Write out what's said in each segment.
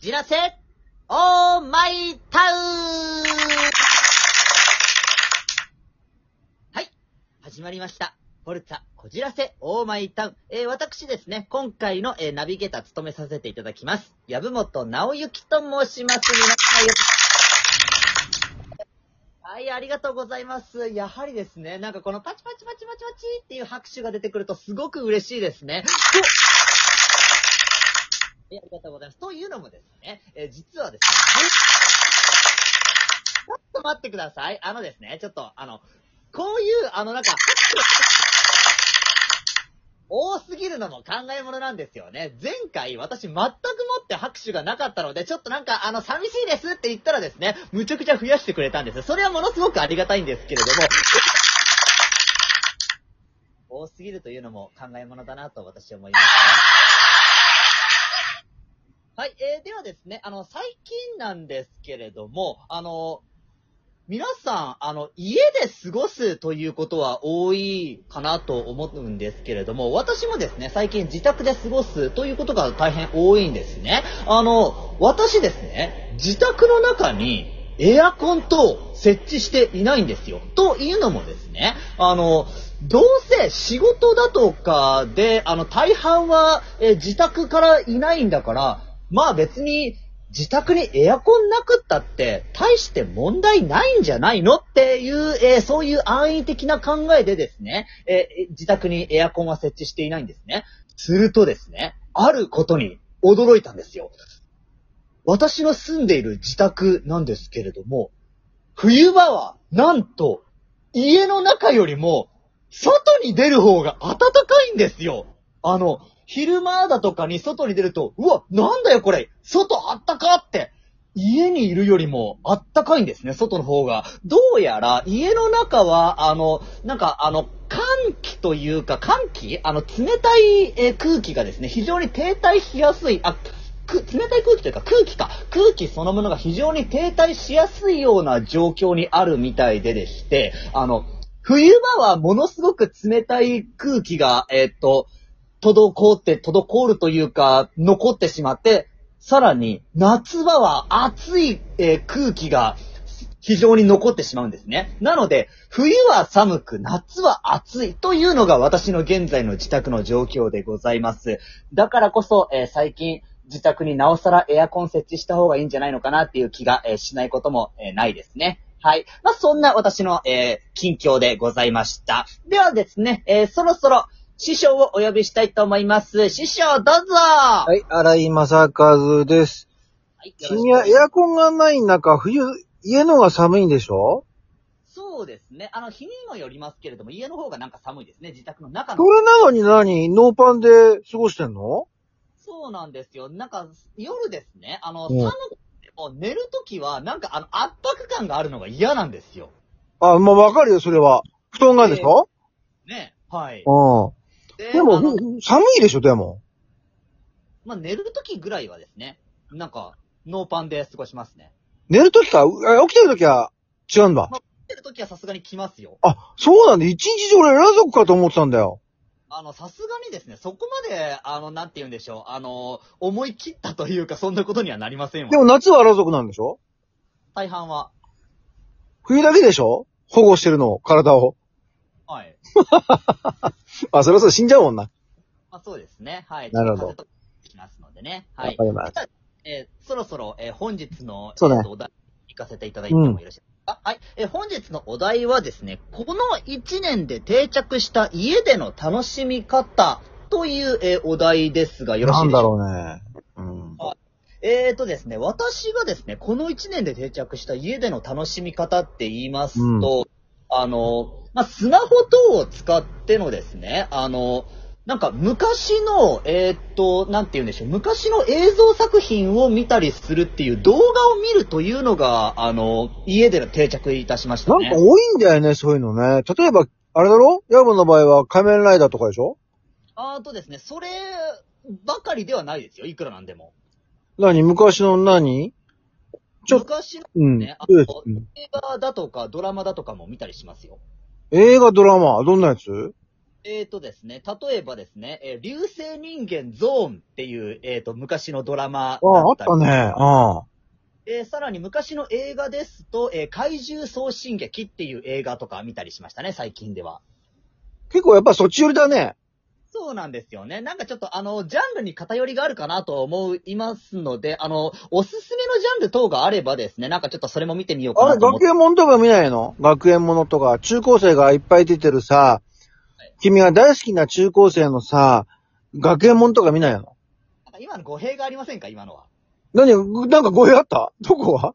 じらせ、オーマイタウンはい、始まりました。フォルツァ、こじらせ、オーマイタウン。えー私ですね、今回の、えーナビゲーター務めさせていただきます。籔本直之と申します。皆さんよはい、ありがとうございます。やはりですね、なんかこのパチパチパチパチパチっていう拍手が出てくるとすごく嬉しいですね。ありがとうございます。というのもですね、え実はですね、ちょっと待ってください。あのですね、ちょっと、あの、こういう、あの、なんか、多すぎるのも考え物なんですよね。前回私全くもって拍手がなかったので、ちょっとなんか、あの、寂しいですって言ったらですね、むちゃくちゃ増やしてくれたんです。それはものすごくありがたいんですけれども、多すぎるというのも考え物だなと私は思いますね。はい、えー、ではですね、あの、最近なんですけれども、あの、皆さん、あの、家で過ごすということは多いかなと思うんですけれども、私もですね、最近自宅で過ごすということが大変多いんですね。あの、私ですね、自宅の中にエアコンと設置していないんですよ。というのもですね、あの、どうせ仕事だとかで、あの、大半は、え自宅からいないんだから、まあ別に自宅にエアコンなくったって大して問題ないんじゃないのっていう、えーそういう安易的な考えでですね、えー自宅にエアコンは設置していないんですね。するとですね、あることに驚いたんですよ。私の住んでいる自宅なんですけれども、冬場はなんと家の中よりも外に出る方が暖かいんですよ。あの、昼間だとかに外に出ると、うわ、なんだよこれ、外あったかって、家にいるよりもあったかいんですね、外の方が。どうやら、家の中は、あの、なんか、あの、寒気というか、寒気？あの、冷たいえ空気がですね、非常に停滞しやすい、あ、冷たい空気というか空気か。空気そのものが非常に停滞しやすいような状況にあるみたいででして、あの、冬場はものすごく冷たい空気が、えーっと、滞って、滞るというか、残ってしまって、さらに、夏場は暑い、えー空気が非常に残ってしまうんですね。なので、冬は寒く、夏は暑いというのが私の現在の自宅の状況でございます。だからこそ、えー最近、自宅になおさらエアコン設置した方がいいんじゃないのかなっていう気が、えーしないことも、えーないですね。はい。まあ、そんな私の、えー近況でございました。ではですね、えーそろそろ、師匠をお呼びしたいと思います。師匠、どうぞははい、荒井正和です。い。君はエアコンがない中、冬、家のが寒いんでしょ？そうですね。あの、日にもよりますけれども、家の方がなんか寒いですね。自宅の中のそ。れなのに何？ノーパンで過ごしてんの？そうなんですよ。なんか、夜ですね。あの、うん寒くても寝るときは、なんかあの、圧迫感があるのが嫌なんですよ。あ、まあ、わかるよ、それは。布団がでしょ、ね。はい。うでん。でもあの、ふ寒いでしょ、でも。まあ、寝るときぐらいはですね、なんか、ノーパンで過ごしますね。寝るときか、うあ起きてるときは違うんだ。寝るときはさすがに来ますよ。あ、そうなんだ。一日中俺、ラ族かと思ってたんだよ。あの、さすがにですね、そこまで、あの、なんて言うんでしょう。あの、思い切ったというか、そんなことにはなりませんわで。も夏はラ族なんでしょ？大半は。冬だけでしょ？保護してるの、体を。はい。あ、それはそう死んじゃうもんな。まあ、そうですね。はい。なるほどきますのでね。はい。わかります。えーそろそろ、えー本日の、そうねえーとお題、行かせていただいてもよろしいですか、はい。えー本日のお題はですね、この1年で定着した家での楽しみ方という、えーお題ですが、よろしいでしょうか？なんだろうね。うん。えーとですね、私がですね、この1年で定着した家での楽しみ方って言いますと、あの、まあ、スマホ等を使ってのですね、あの、なんか昔の、えーっと、なんて言うんでしょう、昔の映像作品を見たりするっていう動画を見るというのが、あの、家での定着いたしましたね。なんか多いんだよね、そういうのね。例えば、あれだろ？ヤブの場合は仮面ライダーとかでしょ？あとですね、そればかりではないですよ、いくらなんでも。何？昔の何？ちょ昔のうん。ねうん映画だとかドラマだとかも見たりしますよ。映画、ドラマ、どんなやつ？えーとですね、例えばですね、えー流星人間ゾーンっていう、えーと、昔のドラマああ、あったね。ああ。えーさらに昔の映画ですと、えー怪獣送信劇っていう映画とか見たりしましたね、最近では。結構やっぱそっち寄りだね。そうなんですよね。なんかちょっとあの、ジャンルに偏りがあるかなと思いますので、あの、おすすめのジャンル等があればですね、なんかちょっとそれも見てみようかあれ、なと思って。学園もんとか見ないの？学園ものとか、中高生がいっぱい出てるさ、君が大好きな中高生のさ、学園もんとか見ないの？なんか今の語弊がありませんか？今のは。何？なんか語弊あった？どこは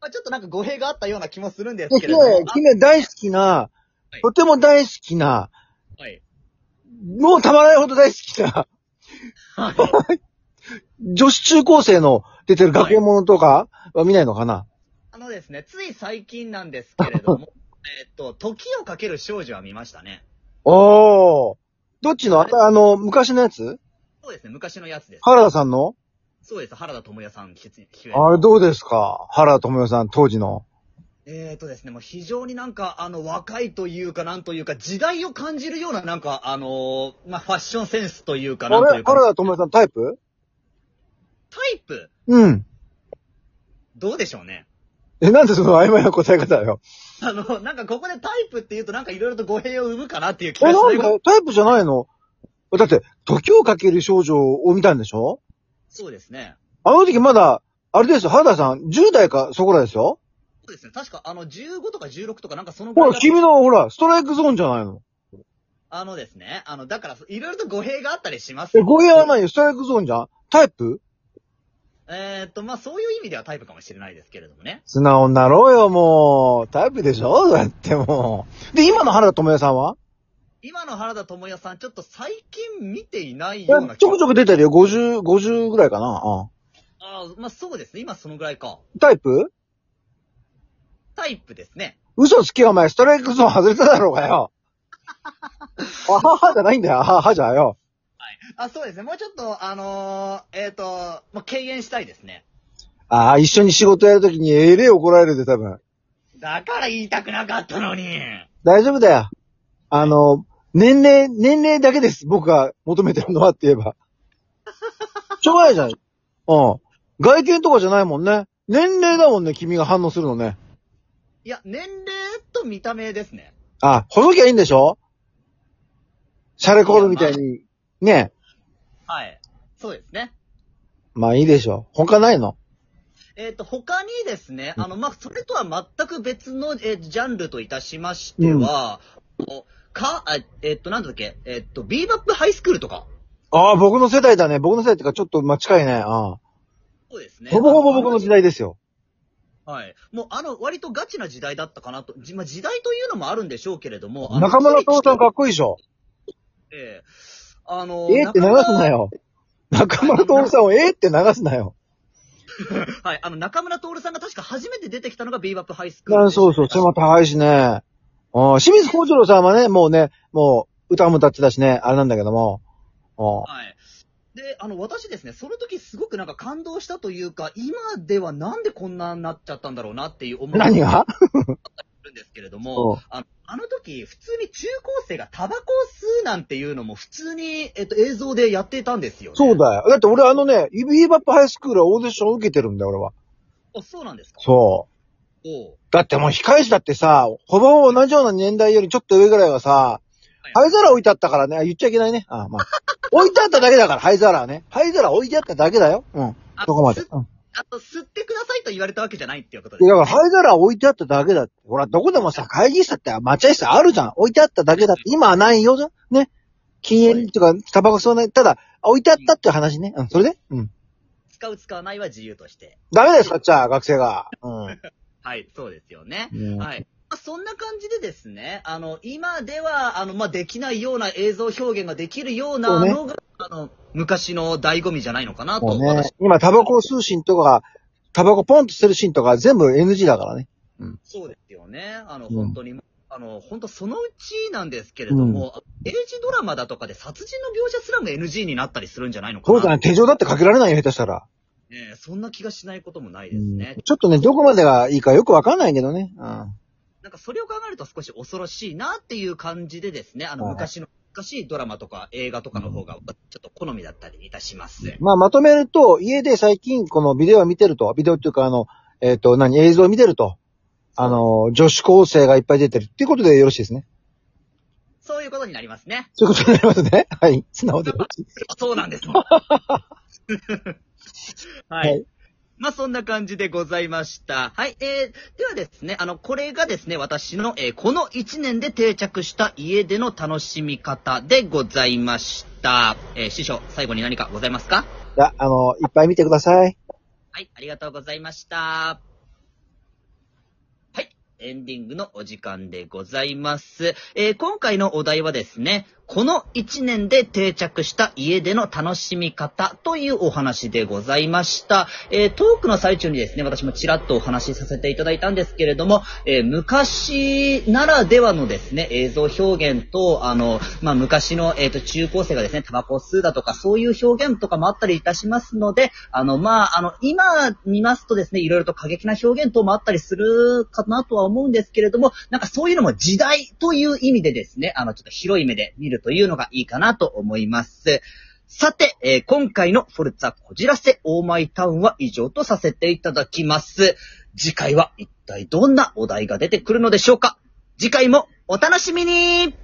まあ、ちょっとなんか語弊があったような気もするんですけれ君ども。君は大好きな、いとても大好きな、あはい。もうたまらないほど大好きな、はい。女子中高生の出てる学園ものとかは見ないのかな、あのですね、つい最近なんですけれども、えっと、時をかける少女は見ましたね。おー。どっちの？あたあの、昔のやつ？そうですね、昔のやつです。原田さんの？そうです、原田智也さん。あれどうですか？原田智代さん、当時の。えーとですね、もう非常になんか、あの、若いというか、なんというか、時代を感じるような、なんか、あのーまあ、ファッションセンスというか、あなんというか、れ原田智代さんタイプ？タイプ、うん。どうでしょうね。え、なんでその曖昧な答え方よ。あの、なんかここでタイプって言うとなんかいろいろと語弊を生むかなっていう気え、がしなんないでタイプじゃないの？だって、時をかける少女を見たんでしょ？そうですね。あの時まだ、あれですよ、原田さん、10代かそこらですよ。そうですね。確か、あの、15とか16とかなんかそのほら、ぐらいだ君の、ほら、ストライクゾーンじゃないの。あのですね、あの、だから、いろいろと語弊があったりしますえ、語弊はないよ、ストライクゾーンじゃんタイプ？えーっと、まあ、そういう意味ではタイプかもしれないですけれどもね。素直になろうよ、もう。タイプでしょ？だってもう。で、今の原田智代さんは？今の原田智也さん、ちょっと最近見ていないえようなちょくちょく出てるよ、50、50ぐらいかな。うんああ、まあ、そうですね。今そのぐらいか。タイプ？タイプですね。嘘つけよ、お前。ストライクゾーン外れただろうがよ。あははじゃないんだよ、あははじゃよ。あ、そうですね。もうちょっと、あのー、えーっと、まあ、敬遠したいですね。ああ、一緒に仕事やるときにえれえ怒られるで、多分。だから言いたくなかったのに。大丈夫だよ。あの、年齢、年齢だけです。僕が求めてるのはって言えば。しょうがないじゃん。うん。外見とかじゃないもんね。年齢だもんね、君が反応するのね。いや、年齢と見た目ですね。あ、細きゃいいんでしょ？シャレコードみたいに。ねはい。そうですね。まあいいでしょ。他ないの？えっ、と、他にですね、あの、まあ、それとは全く別の、えージャンルといたしましては、おか、あえっ、と、なんだっけ、えっ、と、ビーバップハイスクールとか。ああ、僕の世代だね。僕の世代っていうかちょっと、まあ、近いね。あそうですね。あほぼほぼ僕の時代ですよ。はい。もう、あの、割とガチな時代だったかなと。じまあ、時代というのもあるんでしょうけれども。あの中村徹さんかっこいいでしょ。ええあのええって流すな。よ。中村徹さんをええって流すなよ。はい。あの、中村徹さんが確か初めて出てきたのがビーバップハイスクールね、そうそう、背も高いしね。ああ清水幸次郎さんはね、もうね、もう歌も歌ってたしね、あれなんだけども。ああはい。で、あの、私ですね、その時すごくなんか感動したというか、今ではなんでこんなになっちゃったんだろうなっていう思い何が？るんですけれどうもん、あのあの時、普通に中高生がタバコを吸うなんていうのも普通に、えっと、映像でやっていたんですよ、ね。そうだよ。だって俺あのね、ビーバップハイスクールはオーディション受けてるんだよ、俺は。あ、そうなんですか？そう。おうだってもう控え室だってさ、ほぼほぼ同じような年代よりちょっと上ぐらいはさ、い灰皿置いてあったからね、あ言っちゃいけないね。あまあ。置いてあっただけだから、灰皿はね。灰皿置いてあっただけだよ。うん。あそこまで。すうん。あと、吸ってくださいと言われたわけじゃないっていうことです、いや、ね。だから灰皿置いてあっただけだって。ほら、どこでもさ、会議室だって待合室あるじゃん。置いてあっただけだって。今はないよ。ね。禁煙とか、タバコ吸わない。ただ、置いてあったっていう話ね。うん、それで？うん。使う使わないは自由として。ダメですか、じゃあ、学生が。うん。はい、そうですよね。うんはい。まあそんな感じでですね、あの、今では、あの、まあ、できないような映像表現ができるようなのが、あの、昔の醍醐味じゃないのかなと、ね私、今タバコを吸うシーンとか、タバコポンと捨てるシーンとか全部 NG だからね。そうですよね。あの、うん本当に、あの、本当そのうちなんですけれども、エイジドラマだとかで殺人の描写すらも NG になったりするんじゃないのかな。そうだね、手錠だってかけられないよ、下手したら。ねそんな気がしないこともないうんですね。ちょっとね、どこまでがいいかよくわかんないけどね。うん。なんかそれを考えると少し恐ろしいなっていう感じでですね、あの、はい昔の難しいドラマとか映画とかの方が、ちょっと好みだったりいたします。まあ、まとめると、家で最近このビデオを見てると、ビデオっていうかあの、えっ、と、何、映像を見てると、あの、女子高生がいっぱい出てるっていうことでよろしいですね。そういうことになりますね。そういうことになりますね。はい。素直でよろしい。そうなんです。はい。はいまあ、そんな感じでございました。はい。えー、ではですね、あの、これがですね、私の、えーこの1年で定着した家での楽しみ方でございました。えー師匠、最後に何かございますか？いや、あの、いっぱい見てください。はい、ありがとうございました。はい、エンディングのお時間でございます。えー今回のお題はですね、この1年で定着した家での楽しみ方というお話でございました。えートークの最中にですね、私もちらっとお話しさせていただいたんですけれども、えー昔ならではのですね、映像表現と、あの、まあ、昔の、えっ、と、中高生がですね、タバコを吸うだとか、そういう表現とかもあったりいたしますので、あの、まあ、あの、今見ますとですね、いろいろと過激な表現等もあったりするかなとは思うんですけれども、なんかそういうのも時代という意味でですね、あの、ちょっと広い目で見るるというのがいいかなと思います。さて、えー今回のフォルツァこじらせオーマイタウンは以上とさせていただきます。次回は一体どんなお題が出てくるのでしょうか次回もお楽しみに